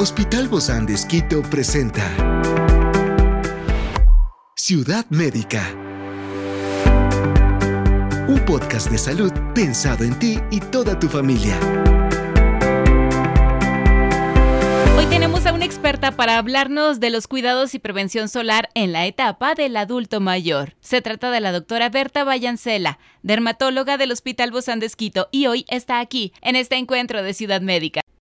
Hospital Bozán de Esquito presenta Ciudad Médica. Un podcast de salud pensado en ti y toda tu familia. Hoy tenemos a una experta para hablarnos de los cuidados y prevención solar en la etapa del adulto mayor. Se trata de la doctora Berta Vallancela, dermatóloga del Hospital Bozán de Esquito, y hoy está aquí en este encuentro de Ciudad Médica.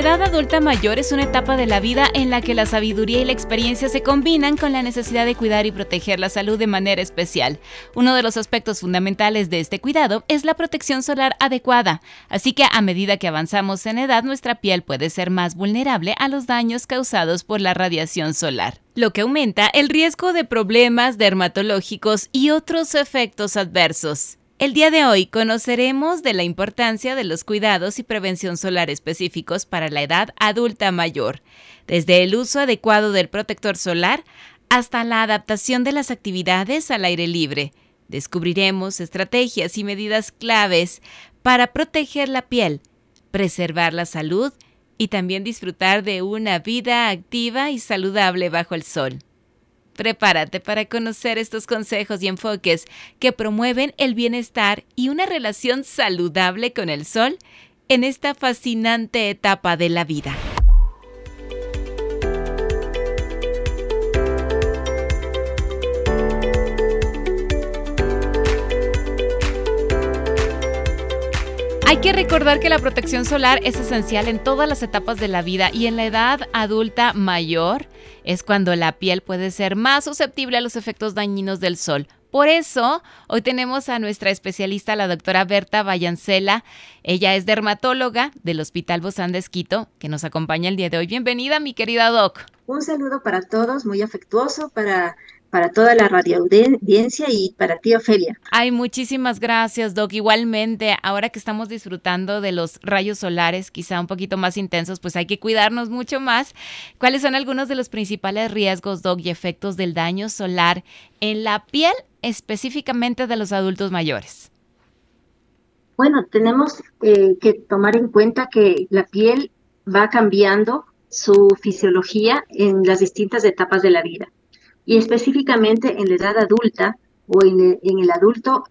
La edad adulta mayor es una etapa de la vida en la que la sabiduría y la experiencia se combinan con la necesidad de cuidar y proteger la salud de manera especial. Uno de los aspectos fundamentales de este cuidado es la protección solar adecuada, así que a medida que avanzamos en edad nuestra piel puede ser más vulnerable a los daños causados por la radiación solar lo que aumenta el riesgo de problemas dermatológicos y otros efectos adversos. El día de hoy conoceremos de la importancia de los cuidados y prevención solar específicos para la edad adulta mayor, desde el uso adecuado del protector solar hasta la adaptación de las actividades al aire libre. Descubriremos estrategias y medidas claves para proteger la piel, preservar la salud y también disfrutar de una vida activa y saludable bajo el sol. Prepárate para conocer estos consejos y enfoques que promueven el bienestar y una relación saludable con el sol en esta fascinante etapa de la vida. Hay que recordar que la protección solar es esencial en todas las etapas de la vida y en la edad adulta mayor es cuando la piel puede ser más susceptible a los efectos dañinos del sol. Por eso, hoy tenemos a nuestra especialista, la doctora Berta Vallancela. Ella es dermatóloga del Hospital Bozán de Esquito, que nos acompaña el día de hoy. Bienvenida, mi querida Doc. Un saludo para todos, muy afectuoso para para toda la radio audiencia y para ti, Ofelia. Ay, muchísimas gracias, Doc. Igualmente, ahora que estamos disfrutando de los rayos solares, quizá un poquito más intensos, pues hay que cuidarnos mucho más. ¿Cuáles son algunos de los principales riesgos, Doc, y efectos del daño solar en la piel, específicamente de los adultos mayores? Bueno, tenemos eh, que tomar en cuenta que la piel va cambiando su fisiología en las distintas etapas de la vida y específicamente en la edad adulta o en el, adulto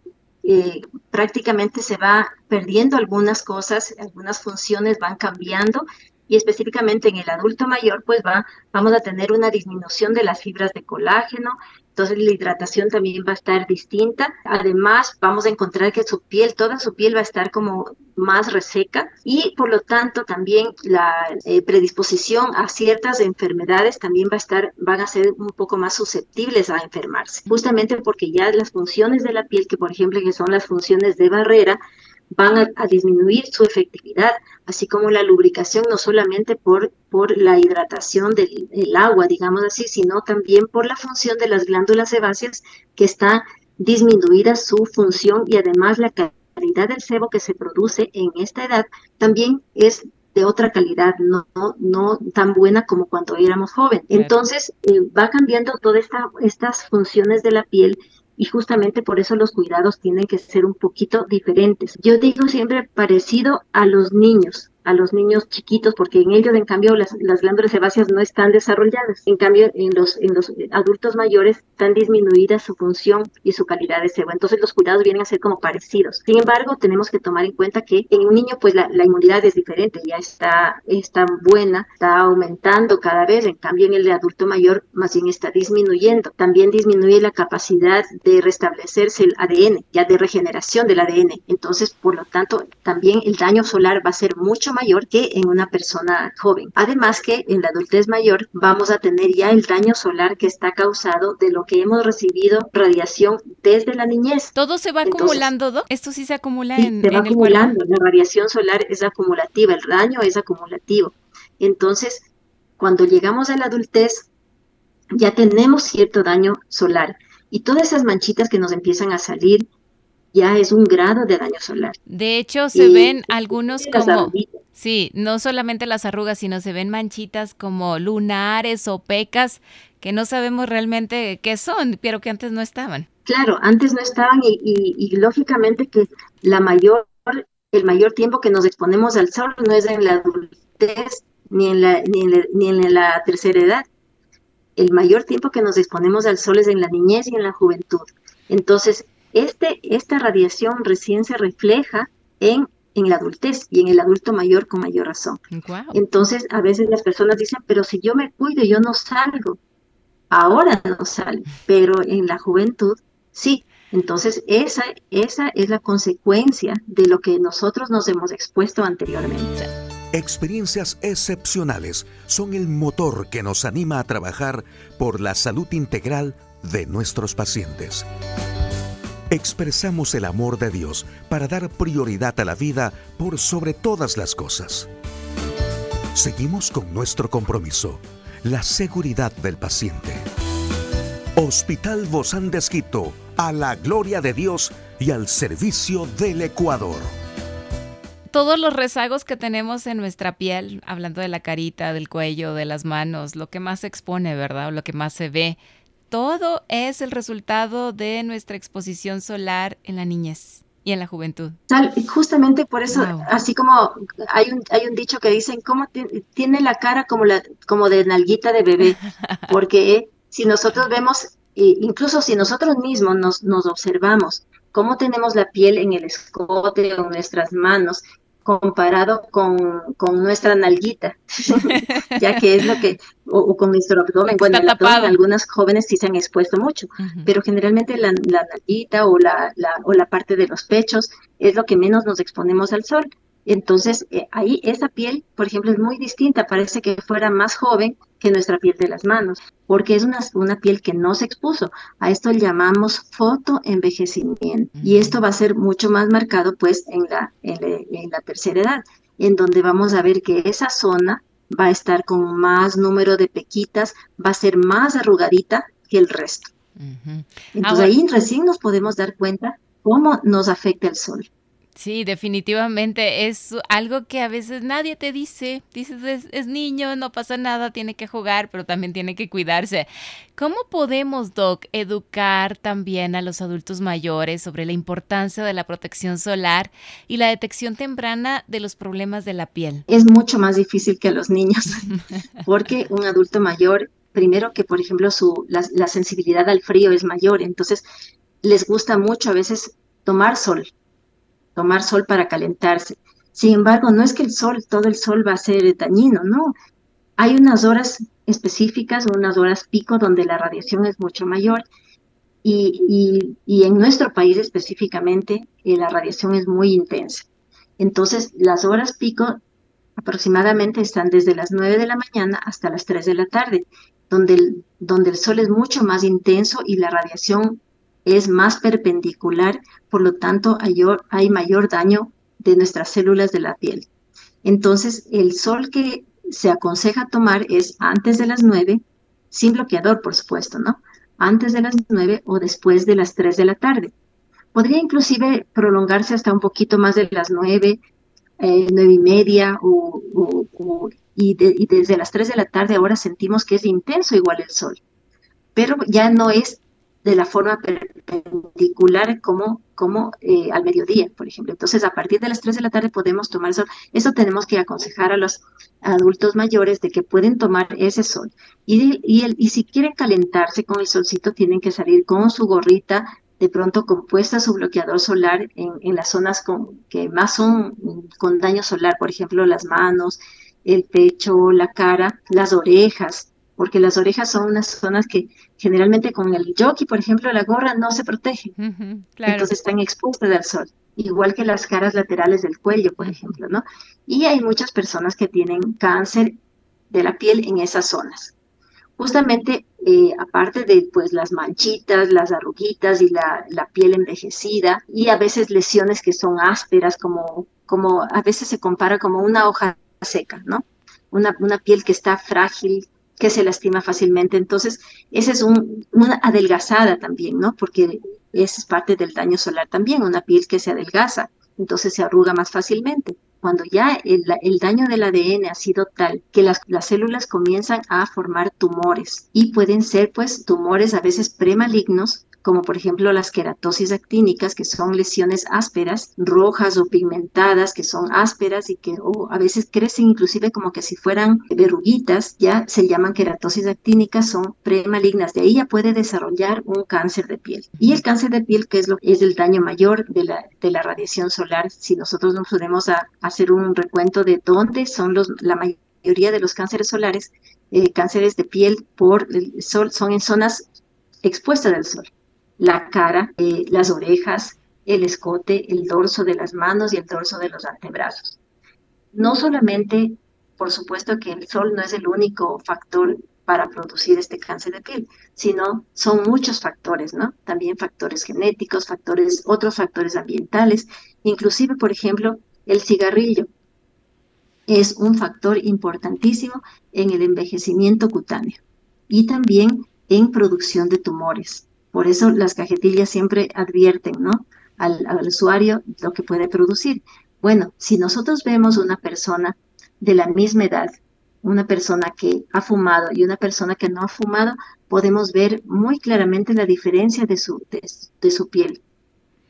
eh, prácticamente se va perdiendo algunas cosas, algunas funciones van cambiando y específicamente en el adulto mayor pues va, vamos a tener una disminución de las fibras de colágeno, entonces la hidratación también va a estar distinta. Además, vamos a encontrar que su piel, toda su piel va a estar como más reseca y por lo tanto también la eh, predisposición a ciertas enfermedades también va a estar, van a ser un poco más susceptibles a enfermarse, justamente porque ya las funciones de la piel, que por ejemplo que son las funciones de barrera, van a, disminuir su efectividad, así como la lubricación, no solamente por, por la hidratación del, agua, digamos así, sino también por la función de las glándulas sebáceas, que está disminuida su función y además la calidad del sebo que se produce en esta edad también es de otra calidad, no, no, tan buena como cuando éramos jóvenes. Entonces, eh, va cambiando todas esta, estas funciones de la piel y justamente por eso los cuidados tienen que ser un poquito diferentes. Yo digo siempre parecido a los niños a los niños chiquitos, porque en ellos, en cambio, las, glándulas sebáceas no están desarrolladas. En cambio, en los, en los adultos mayores están disminuidas su función y su calidad de sebo. Entonces, los cuidados vienen a ser como parecidos. Sin embargo, tenemos que tomar en cuenta que en un niño, pues la, inmunidad es diferente, ya está, está buena, está aumentando cada vez. En cambio, en el adulto mayor, más bien está disminuyendo. También disminuye la capacidad de restablecerse el ADN, ya de regeneración del ADN. Entonces, por lo tanto, también el daño solar va a ser mucho mayor que en una persona joven. Además que en la adultez mayor vamos a tener ya el daño solar que está causado de lo que hemos recibido radiación desde la niñez. Todo se va acumulando, ¿no? Esto sí se acumula en, se va acumulando. La radiación solar es acumulativa, el daño es acumulativo. Entonces, cuando llegamos a la adultez, ya tenemos cierto daño solar y todas esas manchitas que nos empiezan a salir ya es un grado de daño solar. De hecho, se ven algunos como... Sí, no solamente las arrugas, sino se ven manchitas como lunares o pecas que no sabemos realmente qué son, pero que antes no estaban. Claro, antes no estaban y, lógicamente que la mayor, el mayor tiempo que nos exponemos al sol no es en la adultez ni en la, ni ni en la tercera edad. El mayor tiempo que nos exponemos al sol es en la niñez y en la juventud. Entonces, este, esta radiación recién se refleja en, en la adultez y en el adulto mayor con mayor razón. Entonces, a veces las personas dicen, pero si yo me cuido, yo no salgo. Ahora no sale, pero en la juventud sí. Entonces, esa, esa es la consecuencia de lo que nosotros nos hemos expuesto anteriormente. Experiencias excepcionales son el motor que nos anima a trabajar por la salud integral de nuestros pacientes expresamos el amor de Dios para dar prioridad a la vida por sobre todas las cosas. Seguimos con nuestro compromiso, la seguridad del paciente. Hospital Bozán de a la gloria de Dios y al servicio del Ecuador. Todos los rezagos que tenemos en nuestra piel, hablando de la carita, del cuello, de las manos, lo que más se expone, ¿verdad? O lo que más se ve, todo es el resultado de nuestra exposición solar en la niñez y en la juventud. Justamente por eso, así como hay un, hay un dicho que dicen, ¿cómo tiene la cara como, la, como de nalguita de bebé? Porque si nosotros vemos, incluso si nosotros mismos nos, nos observamos, cómo tenemos la piel en el escote o nuestras manos, comparado con, con nuestra nalguita, ya que es lo que, o, con nuestro abdomen, bueno, el abdomen, algunas jóvenes sí se han expuesto mucho, pero generalmente la, la nalguita o la, la, o la parte de los pechos es lo que menos nos exponemos al sol. Entonces, eh, ahí esa piel, por ejemplo, es muy distinta, parece que fuera más joven que nuestra piel de las manos, porque es una, una piel que no se expuso. A esto le llamamos fotoenvejecimiento. Y esto va a ser mucho más marcado pues en la, en, la tercera edad, en donde vamos a ver que esa zona va a estar con más número de pequitas, va a ser más arrugadita que el resto. Entonces ahí recién nos podemos dar cuenta cómo nos afecta el sol. Sí, definitivamente es algo que a veces nadie te dice. Dices, es, niño, no pasa nada, tiene que jugar, pero también tiene que cuidarse. ¿Cómo podemos, Doc, educar también a los adultos mayores sobre la importancia de la protección solar y la detección temprana de los problemas de la piel? Es mucho más difícil que a los niños, porque un adulto mayor, primero que, por ejemplo, su, la sensibilidad al frío es mayor, entonces les gusta mucho a veces tomar sol tomar sol para calentarse. Sin embargo, no es que el sol, todo el sol va a ser dañino, no. Hay unas horas específicas, unas horas pico donde la radiación es mucho mayor y, en nuestro país específicamente eh, la radiación es muy intensa. Entonces, las horas pico aproximadamente están desde las 9 de la mañana hasta las 3 de la tarde, donde el, donde el sol es mucho más intenso y la radiación es más perpendicular, por lo tanto hay, mayor daño de nuestras células de la piel. Entonces, el sol que se aconseja tomar es antes de las 9, sin bloqueador, por supuesto, ¿no? Antes de las 9 o después de las 3 de la tarde. Podría inclusive prolongarse hasta un poquito más de las 9, eh, 9 y media, y, y desde las 3 de la tarde ahora sentimos que es intenso igual el sol. Pero ya no es de la forma perpendicular como, como eh, al mediodía, por ejemplo. Entonces, a partir de las 3 de la tarde podemos tomar sol. Eso tenemos que aconsejar a los adultos mayores de que pueden tomar ese sol. Y, y, el, y si quieren calentarse con el solcito, tienen que salir con su gorrita, de pronto compuesta su bloqueador solar en, en las zonas con, que más son con daño solar, por ejemplo, las manos, el pecho, la cara, las orejas, porque las orejas son unas zonas que generalmente con el jockey, por ejemplo, la gorra no se protege, entonces están expuestas al sol, igual que las caras laterales del cuello, por ejemplo, ¿no? Y hay muchas personas que tienen cáncer de la piel en esas zonas. Justamente, eh, aparte de pues las manchitas, las arruguitas y la, la, piel envejecida, y a veces lesiones que son ásperas, como, como a veces se compara como una hoja seca, ¿no? Una, una piel que está frágil, que se lastima fácilmente. Entonces, esa es una adelgazada también, ¿no? Porque esa es parte del daño solar también, una piel que se adelgaza, entonces se arruga más fácilmente cuando ya el, daño del ADN ha sido tal que las, las, células comienzan a formar tumores y pueden ser pues tumores a veces premalignos como por ejemplo las queratosis actínicas, que son lesiones ásperas, rojas o pigmentadas, que son ásperas y que a veces crecen inclusive como que si fueran verruguitas, ya se llaman queratosis actínicas, son premalignas. De ahí ya puede desarrollar un cáncer de piel. Y el cáncer de piel, que es, lo, es el daño mayor de la, de la radiación solar, si nosotros nos podemos hacer un recuento de dónde son los, la mayoría de los cánceres solares, eh, cánceres de piel por el sol, son en zonas expuestas del sol la cara, eh, las orejas, el escote, el dorso de las manos y el dorso de los antebrazos. No solamente, por supuesto que el sol no es el único factor para producir este cáncer de piel, sino son muchos factores, ¿no? También factores genéticos, factores, otros factores ambientales, inclusive, por ejemplo, el cigarrillo es un factor importantísimo en el envejecimiento cutáneo y también en producción de tumores. Por eso las cajetillas siempre advierten ¿no? al, usuario lo que puede producir. Bueno, si nosotros vemos una persona de la misma edad, una persona que ha fumado y una persona que no ha fumado, podemos ver muy claramente la diferencia de su, de su piel.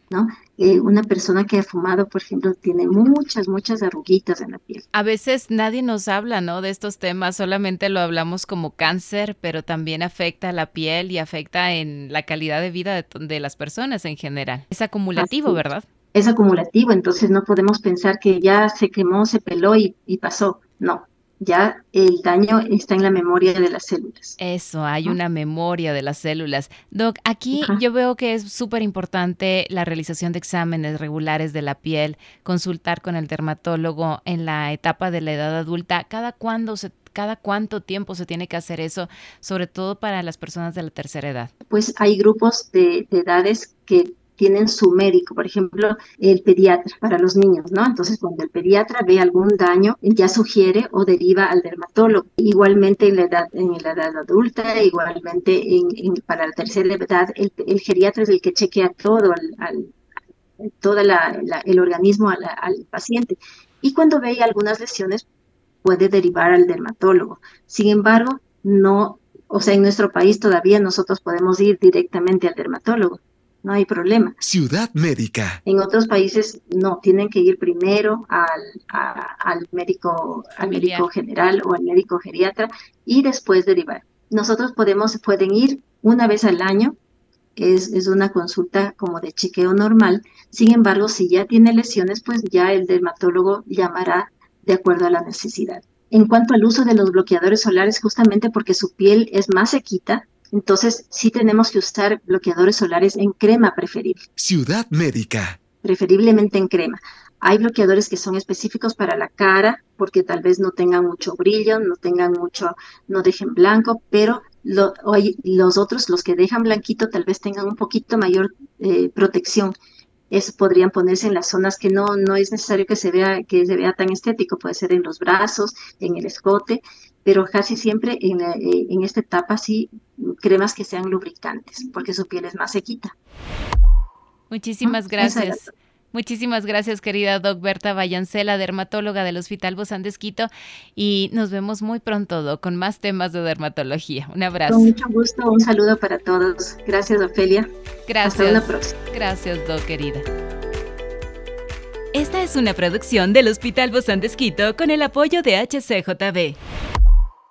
¿No? Eh, una persona que ha fumado, por ejemplo, tiene muchas, muchas arruguitas en la piel. A veces nadie nos habla, ¿no? De estos temas, solamente lo hablamos como cáncer, pero también afecta a la piel y afecta en la calidad de vida de, las personas en general. Es acumulativo, ¿verdad? Es acumulativo, entonces no podemos pensar que ya se quemó, se peló y pasó. No, ya el daño está en la memoria de las células. Eso, hay una memoria de las células. Doc, aquí yo veo que es súper importante la realización de exámenes regulares de la piel, consultar con el dermatólogo en la etapa de la edad adulta. ¿Cada cuándo se cada cuánto tiempo se tiene que hacer eso, sobre todo para las personas de la tercera edad? Pues hay grupos de edades que tienen su médico, por ejemplo, el pediatra para los niños, ¿no? Entonces, cuando el pediatra ve algún daño, ya sugiere o deriva al dermatólogo. Igualmente en la edad, en la edad adulta, igualmente en, para la tercera edad, el, geriatra es el que chequea todo al, todo el organismo al, al paciente. Y cuando ve algunas lesiones, puede derivar al dermatólogo. Sin embargo, no, o sea, en nuestro país todavía nosotros podemos ir directamente al dermatólogo no hay problema. Ciudad médica. En otros países no, tienen que ir primero al, al médico, al médico general o al médico geriatra y después derivar. Nosotros podemos, pueden ir una vez al año, es, es una consulta como de chequeo normal. Sin embargo, si ya tiene lesiones, pues ya el dermatólogo llamará de acuerdo a la necesidad. En cuanto al uso de los bloqueadores solares, justamente porque su piel es más sequita, entonces, sí tenemos que usar bloqueadores solares en crema preferible. Ciudad médica. Preferiblemente en crema. Hay bloqueadores que son específicos para la cara, porque tal vez no tengan mucho brillo, no tengan mucho, no dejen blanco, pero los otros, los que dejan blanquito, tal vez tengan un poquito mayor eh, protección. Eso podrían ponerse en las zonas que no, no es necesario que se vea, que se vea tan estético, puede ser en los brazos, en el escote, pero casi siempre en, eh, en esta etapa sí cremas que sean lubricantes, porque su piel es más sequita. Muchísimas ah, gracias. Muchísimas gracias, querida Doc Berta Vallancela, dermatóloga del Hospital Bozán de Y nos vemos muy pronto, Doc, con más temas de dermatología. Un abrazo. Con mucho gusto, un saludo para todos. Gracias, Ofelia. Gracias. Hasta la próxima. Gracias, Doc, querida. Esta es una producción del Hospital Bozán de con el apoyo de HCJB.